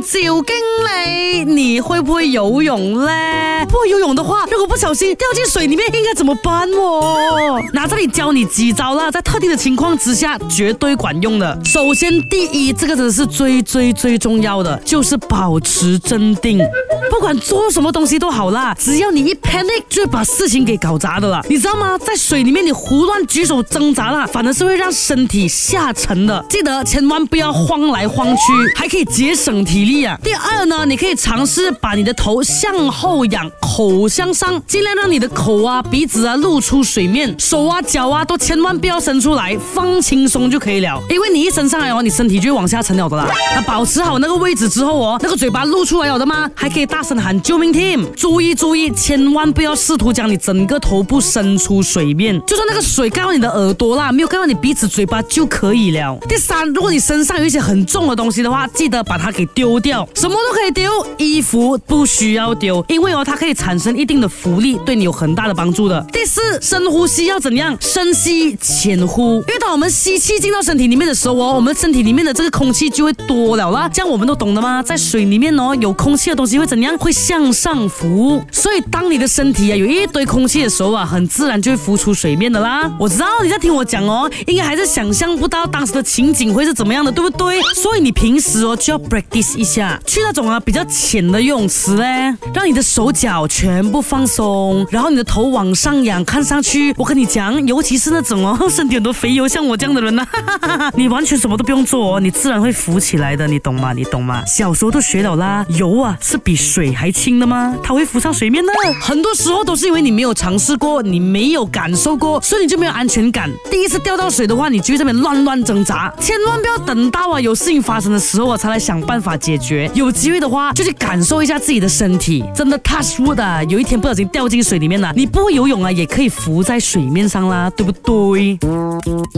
酒经嘞，你会不会游泳嘞？不会游泳的话，如果不小心掉进水里面，应该怎么办？哦？那这里教你几招啦，在特定的情况之下，绝对管用的。首先，第一，这个真的是最最最重要的，就是保持镇定。不管做什么东西都好啦，只要你一 panic，就会把事情给搞砸的啦。你知道吗？在水里面你胡乱举手挣扎啦，反而是会让身体下沉的。记得千万不要慌来慌去，还可以节省体力。第二呢，你可以尝试把你的头向后仰。口向上，尽量让你的口啊、鼻子啊露出水面，手啊、脚啊都千万不要伸出来，放轻松就可以了。因为你一伸上来哦，你身体就往下沉了的啦。那保持好那个位置之后哦，那个嘴巴露出来了的吗？还可以大声喊救命！Team，注意注意，千万不要试图将你整个头部伸出水面，就算那个水盖到你的耳朵啦，没有盖到你鼻子、嘴巴就可以了。第三，如果你身上有一些很重的东西的话，记得把它给丢掉，什么都可以丢，衣服不需要丢，因为哦，它可以藏。产生一定的福利，对你有很大的帮助的。第四，深呼吸要怎样？深吸，浅呼。当我们吸气进到身体里面的时候哦，我们身体里面的这个空气就会多了啦。这样我们都懂的吗？在水里面哦，有空气的东西会怎样？会向上浮。所以当你的身体啊有一堆空气的时候啊，很自然就会浮出水面的啦。我知道你在听我讲哦，应该还是想象不到当时的情景会是怎么样的，对不对？所以你平时哦就要 practice 一下，去那种啊比较浅的游泳池嘞，让你的手脚全部放松，然后你的头往上仰，看上去，我跟你讲，尤其是那种哦 身体很多肥油。像我这样的人呢、哈。你完全什么都不用做，哦，你自然会浮起来的，你懂吗？你懂吗？小时候都学到啦，油啊是比水还轻的吗？它会浮上水面的。很多时候都是因为你没有尝试过，你没有感受过，所以你就没有安全感。第一次掉到水的话，你就在那边乱乱挣扎，千万不要等到啊有事情发生的时候才来想办法解决。有机会的话，就去感受一下自己的身体，真的，wood 的，有一天不小心掉进水里面了，你不会游泳啊，也可以浮在水面上啦，对不对？